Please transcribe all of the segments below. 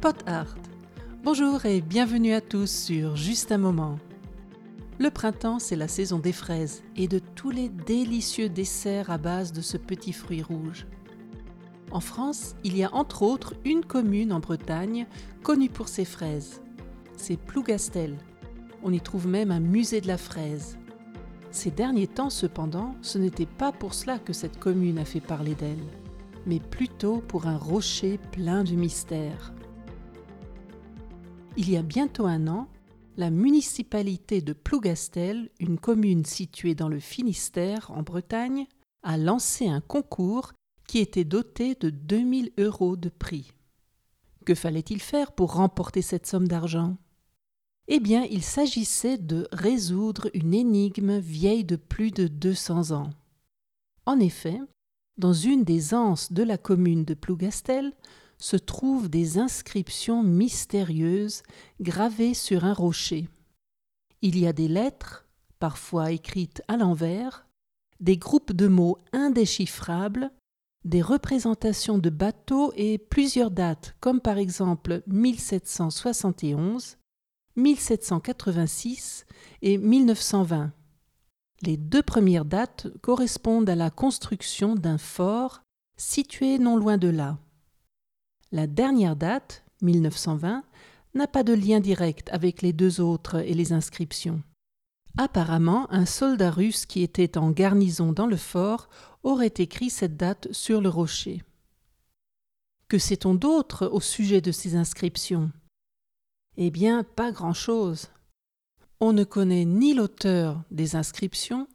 Pot Art. Bonjour et bienvenue à tous sur Juste un moment. Le printemps, c'est la saison des fraises et de tous les délicieux desserts à base de ce petit fruit rouge. En France, il y a entre autres une commune en Bretagne connue pour ses fraises. C'est Plougastel. On y trouve même un musée de la fraise. Ces derniers temps, cependant, ce n'était pas pour cela que cette commune a fait parler d'elle, mais plutôt pour un rocher plein de mystères. Il y a bientôt un an, la municipalité de Plougastel, une commune située dans le Finistère, en Bretagne, a lancé un concours qui était doté de 2000 euros de prix. Que fallait-il faire pour remporter cette somme d'argent? Eh bien, il s'agissait de résoudre une énigme vieille de plus de 200 ans. En effet, dans une des anses de la commune de Plougastel, se trouvent des inscriptions mystérieuses gravées sur un rocher. Il y a des lettres, parfois écrites à l'envers, des groupes de mots indéchiffrables, des représentations de bateaux et plusieurs dates, comme par exemple 1771, 1786 et 1920. Les deux premières dates correspondent à la construction d'un fort situé non loin de là. La dernière date, 1920, n'a pas de lien direct avec les deux autres et les inscriptions. Apparemment, un soldat russe qui était en garnison dans le fort aurait écrit cette date sur le rocher. Que sait-on d'autre au sujet de ces inscriptions? Eh bien, pas grand-chose. On ne connaît ni l'auteur des inscriptions,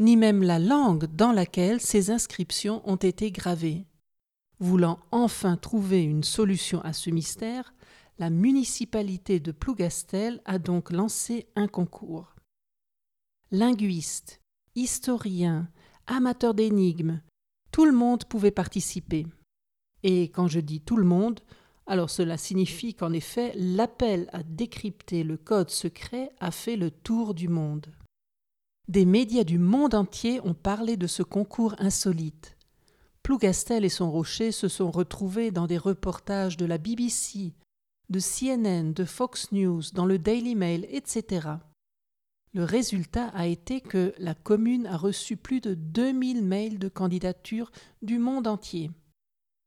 ni même la langue dans laquelle ces inscriptions ont été gravées. Voulant enfin trouver une solution à ce mystère, la municipalité de Plougastel a donc lancé un concours. Linguistes, historiens, amateurs d'énigmes, tout le monde pouvait participer. Et quand je dis tout le monde, alors cela signifie qu'en effet l'appel à décrypter le code secret a fait le tour du monde. Des médias du monde entier ont parlé de ce concours insolite. Plougastel et son rocher se sont retrouvés dans des reportages de la BBC, de CNN, de Fox News, dans le Daily Mail, etc. Le résultat a été que la commune a reçu plus de 2000 mails de candidature du monde entier.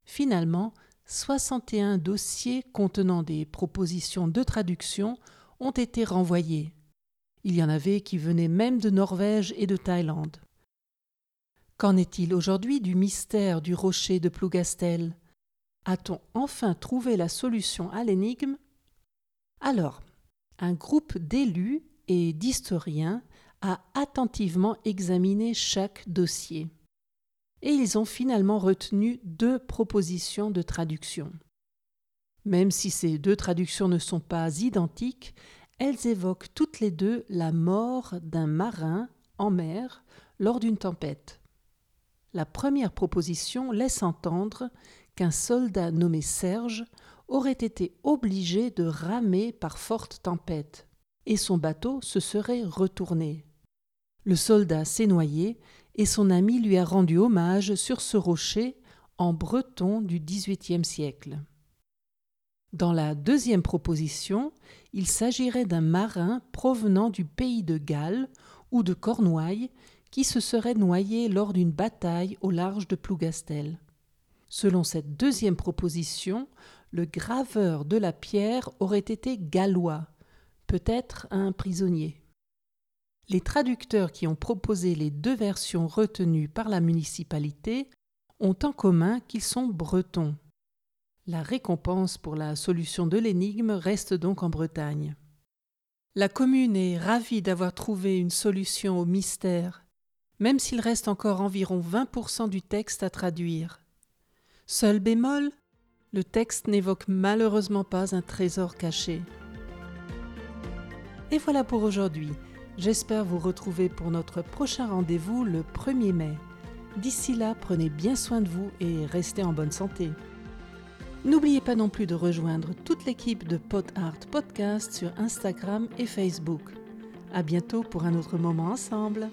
Finalement, 61 dossiers contenant des propositions de traduction ont été renvoyés. Il y en avait qui venaient même de Norvège et de Thaïlande. Qu'en est-il aujourd'hui du mystère du rocher de Plougastel? A-t-on enfin trouvé la solution à l'énigme? Alors, un groupe d'élus et d'historiens a attentivement examiné chaque dossier. Et ils ont finalement retenu deux propositions de traduction. Même si ces deux traductions ne sont pas identiques, elles évoquent toutes les deux la mort d'un marin en mer lors d'une tempête. La première proposition laisse entendre qu'un soldat nommé Serge aurait été obligé de ramer par forte tempête, et son bateau se serait retourné. Le soldat s'est noyé, et son ami lui a rendu hommage sur ce rocher en breton du XVIIIe siècle. Dans la deuxième proposition, il s'agirait d'un marin provenant du pays de Galles ou de Cornouailles qui se serait noyé lors d'une bataille au large de Plougastel. Selon cette deuxième proposition, le graveur de la pierre aurait été gallois, peut-être un prisonnier. Les traducteurs qui ont proposé les deux versions retenues par la municipalité ont en commun qu'ils sont bretons. La récompense pour la solution de l'énigme reste donc en Bretagne. La commune est ravie d'avoir trouvé une solution au mystère même s'il reste encore environ 20% du texte à traduire. Seul bémol, le texte n'évoque malheureusement pas un trésor caché. Et voilà pour aujourd'hui. J'espère vous retrouver pour notre prochain rendez-vous le 1er mai. D'ici là, prenez bien soin de vous et restez en bonne santé. N'oubliez pas non plus de rejoindre toute l'équipe de Pod Art Podcast sur Instagram et Facebook. À bientôt pour un autre moment ensemble.